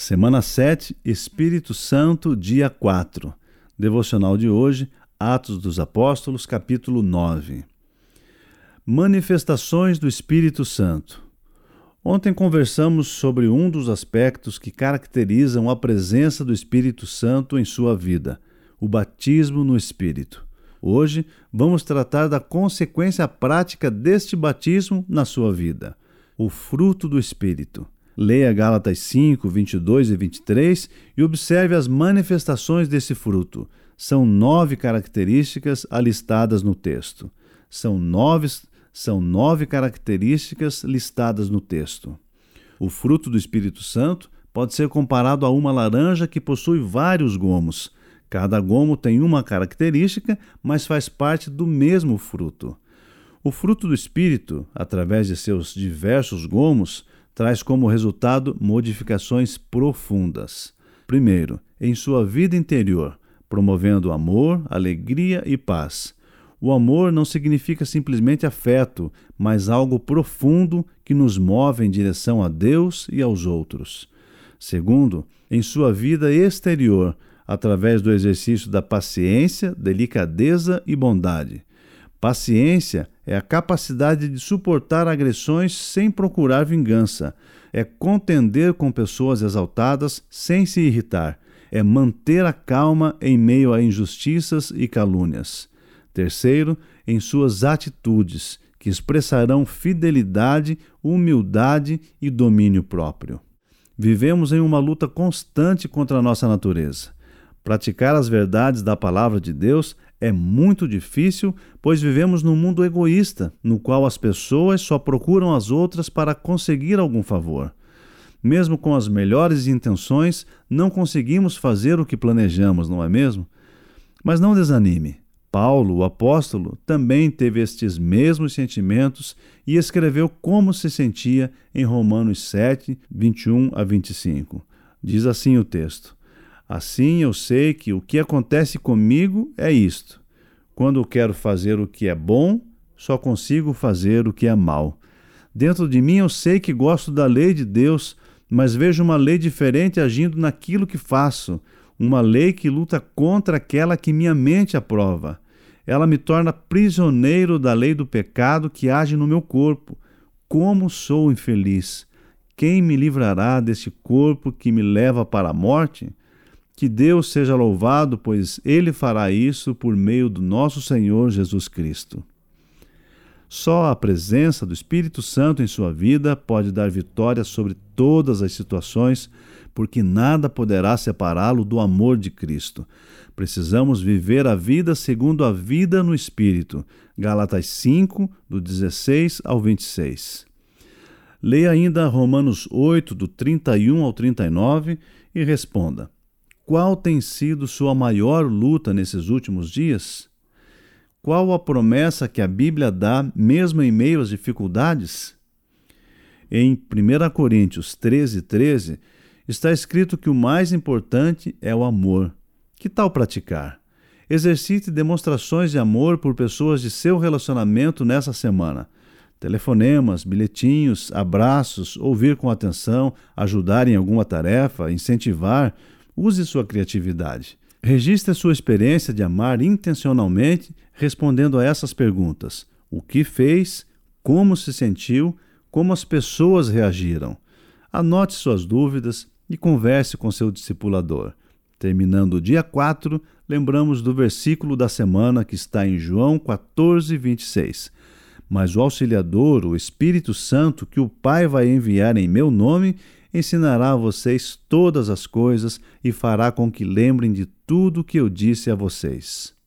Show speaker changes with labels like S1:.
S1: Semana 7, Espírito Santo, dia 4. Devocional de hoje, Atos dos Apóstolos, capítulo 9. Manifestações do Espírito Santo. Ontem conversamos sobre um dos aspectos que caracterizam a presença do Espírito Santo em sua vida, o batismo no Espírito. Hoje vamos tratar da consequência prática deste batismo na sua vida, o fruto do Espírito. Leia Gálatas 5, 22 e 23 e observe as manifestações desse fruto. São nove características alistadas no texto. São nove, são nove características listadas no texto. O fruto do Espírito Santo pode ser comparado a uma laranja que possui vários gomos. Cada gomo tem uma característica, mas faz parte do mesmo fruto. O fruto do Espírito, através de seus diversos gomos, traz como resultado modificações profundas. Primeiro, em sua vida interior, promovendo amor, alegria e paz. O amor não significa simplesmente afeto, mas algo profundo que nos move em direção a Deus e aos outros. Segundo, em sua vida exterior, através do exercício da paciência, delicadeza e bondade. Paciência é a capacidade de suportar agressões sem procurar vingança, é contender com pessoas exaltadas sem se irritar, é manter a calma em meio a injustiças e calúnias. Terceiro, em suas atitudes, que expressarão fidelidade, humildade e domínio próprio. Vivemos em uma luta constante contra a nossa natureza. Praticar as verdades da palavra de Deus é muito difícil, pois vivemos num mundo egoísta, no qual as pessoas só procuram as outras para conseguir algum favor. Mesmo com as melhores intenções, não conseguimos fazer o que planejamos, não é mesmo? Mas não desanime. Paulo, o apóstolo, também teve estes mesmos sentimentos e escreveu como se sentia em Romanos 7, 21 a 25. Diz assim o texto: Assim eu sei que o que acontece comigo é isto. Quando eu quero fazer o que é bom, só consigo fazer o que é mal. Dentro de mim eu sei que gosto da lei de Deus, mas vejo uma lei diferente agindo naquilo que faço, uma lei que luta contra aquela que minha mente aprova. Ela me torna prisioneiro da lei do pecado que age no meu corpo. Como sou infeliz! Quem me livrará deste corpo que me leva para a morte? Que Deus seja louvado, pois Ele fará isso por meio do nosso Senhor Jesus Cristo. Só a presença do Espírito Santo em sua vida pode dar vitória sobre todas as situações, porque nada poderá separá-lo do amor de Cristo. Precisamos viver a vida segundo a vida no Espírito. Gálatas 5, do 16 ao 26. Leia ainda Romanos 8, do 31 ao 39 e responda: qual tem sido sua maior luta nesses últimos dias? Qual a promessa que a Bíblia dá, mesmo em meio às dificuldades? Em 1 Coríntios 13, 13, está escrito que o mais importante é o amor. Que tal praticar? Exercite demonstrações de amor por pessoas de seu relacionamento nessa semana. Telefonemas, bilhetinhos, abraços, ouvir com atenção, ajudar em alguma tarefa, incentivar, Use sua criatividade. Registre sua experiência de amar intencionalmente, respondendo a essas perguntas: o que fez, como se sentiu, como as pessoas reagiram. Anote suas dúvidas e converse com seu discipulador. Terminando o dia 4, lembramos do versículo da semana que está em João 14, 26. Mas o Auxiliador, o Espírito Santo, que o Pai vai enviar em meu nome, ensinará a vocês todas as coisas e fará com que lembrem de tudo que eu disse a vocês.